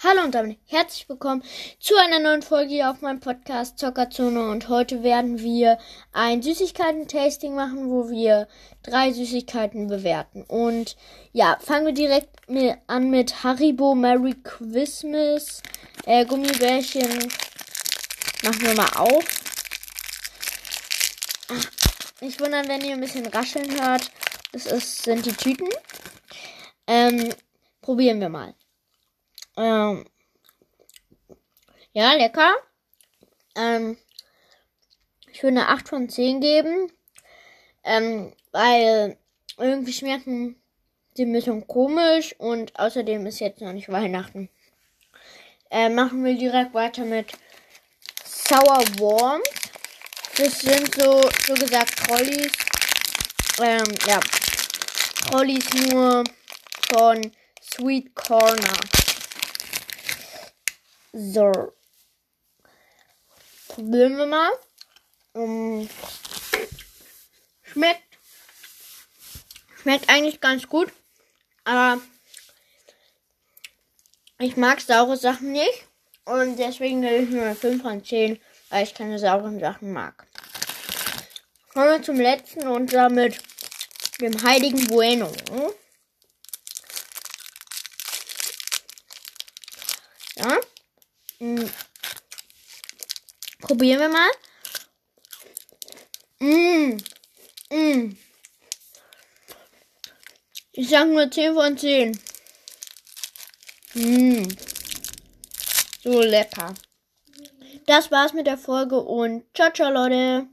Hallo und damit herzlich willkommen zu einer neuen Folge hier auf meinem Podcast Zockerzone und heute werden wir ein Süßigkeiten-Tasting machen, wo wir drei Süßigkeiten bewerten. Und ja, fangen wir direkt an mit Haribo Merry Christmas äh, Gummibärchen. Machen wir mal auf. Nicht wundern, wenn ihr ein bisschen rascheln hört. Das ist, sind die Tüten. Ähm, probieren wir mal. Ähm, ja, lecker. Ähm, ich würde eine 8 von 10 geben. Ähm, weil irgendwie schmecken die ein bisschen komisch und außerdem ist jetzt noch nicht Weihnachten. Äh, machen wir direkt weiter mit Sour Warm. Das sind so, so gesagt Trolleys. Ähm, ja. Trolleys nur von Sweet Corner. So. Probieren wir mal. Um, schmeckt. Schmeckt eigentlich ganz gut. Aber ich mag saure Sachen nicht. Und deswegen gebe ich mir 5 von 10, weil ich keine sauren Sachen mag. Kommen wir zum letzten und damit dem heiligen Bueno. Ja. Probieren wir mal. Mm. Mm. Ich sag nur 10 von 10. Mm. So lecker. Das war's mit der Folge und ciao, ciao, Leute.